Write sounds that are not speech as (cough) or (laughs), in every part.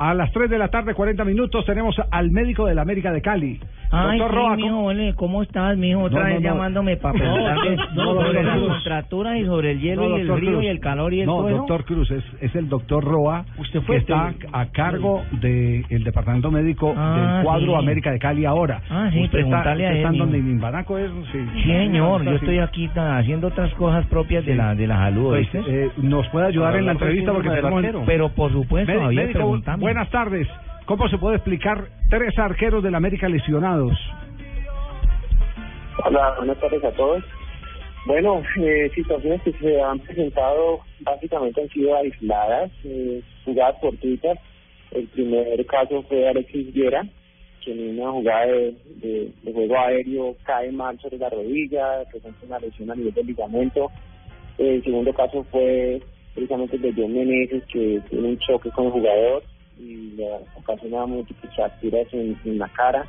A las 3 de la tarde, 40 minutos, tenemos al médico de la América de Cali. Ay, Doctor sí, Roa, mijo, ¿cómo- ole, ¿cómo estás, mijo? Otra No, no, vez no. llamándome para preguntarle sobre las contracturas y sobre el hielo y el frío Cruz. y el calor y el No, doctor Cruz, es, es el doctor Roa, Usted que fue está este- a cargo del departamento médico Ah, del cuadro sí. América de Cali ahora. Ah, sí, usted está, preguntarle a está él, en donde. Nimbanaco es, sí. Sí, señor, yo estoy aquí ta- haciendo otras cosas propias de la de la salud, Pues, eh, nos puede ayudar en la entrevista porque. Pero por supuesto, Javier, pregúntame. buenas tardes. ¿Cómo se puede explicar tres arqueros del América lesionados? Hola, buenas tardes a todos. Bueno, eh, situaciones que se han presentado básicamente han sido aisladas, eh, jugadas fortuitas. El primer caso fue Alexis Viera, que en una jugada de, de- de juego aéreo cae mal sobre la rodilla, presenta una lesión a nivel del ligamento. El segundo caso fue precisamente el de John Meneses, que tiene un choque con el jugador y le ocasiona múltiples fracturas en, la cara.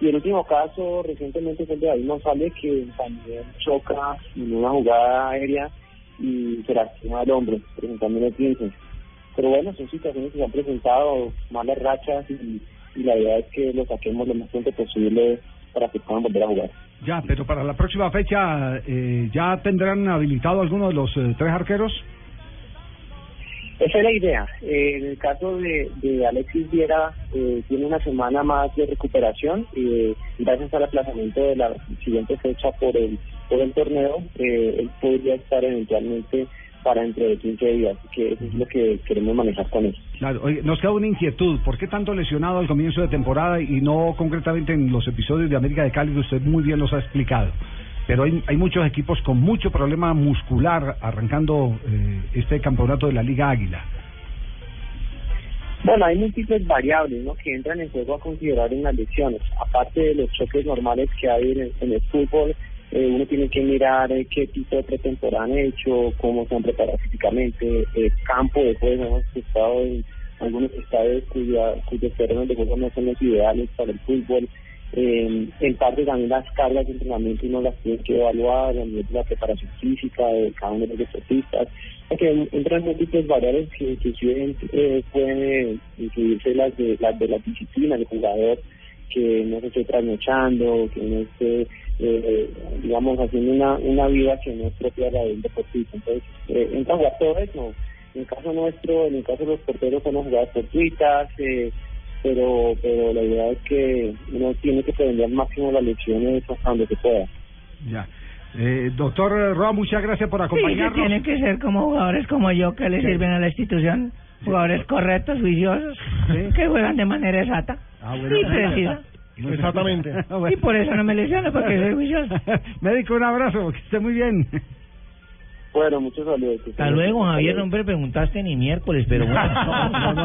Y el último caso recientemente fue el de David González, que también choca en una jugada aérea y se lastima el hombro, presentando un esguince. Pero bueno, son situaciones que se han presentado, malas rachas, y, y la idea es que lo saquemos lo más pronto posible para que puedan volver a jugar. Ya, pero para la próxima fecha, eh, ¿ya tendrán habilitado alguno de los eh, tres arqueros? Esa es la idea. Eh, en el caso de, de Alexis Viera, eh, tiene una semana más de recuperación y gracias al aplazamiento de la siguiente fecha por el, por el torneo, eh, él podría estar eventualmente para dentro de 15 días, que eso es lo que queremos manejar con él. Claro, oye, nos queda una inquietud. ¿Por qué tanto lesionado al comienzo de temporada y no concretamente en los episodios de América de Cali que usted muy bien los ha explicado? Pero hay, muchos equipos con mucho problema muscular arrancando eh, este campeonato de la Liga Águila. Bueno, hay múltiples variables ¿no? que entran en juego a considerar en las lesiones. Aparte de los choques normales que hay en en el fútbol, eh, uno tiene que mirar eh, qué tipo de pretemporada han hecho, cómo se han preparado físicamente, el campo de juego. Hemos estado en algunos estadios cuyos terrenos de juego no son los ideales para el fútbol. Eh, en parte también las cargas de entrenamiento uno las tiene que evaluar a nivel de la preparación física de cada uno de los deportistas. Porque entran múltiples variables que inclusive eh, pueden incluirse las de, las de la disciplina del jugador, que no se esté trasnochando, que no esté, eh, digamos, haciendo una, una vida que no es propia de la del deportista. Entonces, eh, entra a jugar todo eso. En el caso nuestro, en el caso de los porteros, son jugadas fortuitas, eh, pero pero la idea es que uno tiene que prevenir al máximo las lesiones hasta donde se pueda. Ya. Eh, doctor Roa, muchas gracias por Sí, que acompañarnos. tienen que ser como jugadores como yo que le Sí. sirven a la institución. Jugadores correctos, juiciosos, Sí. que juegan de manera exacta Ah, bueno. y precisa. Exactamente. (laughs) Y por eso no me lesiono, porque soy juicioso. (laughs) Médico, un abrazo, que esté muy bien. Bueno, muchos saludos. Hasta luego, Javier, no me preguntaste ni miércoles, pero bueno. (laughs)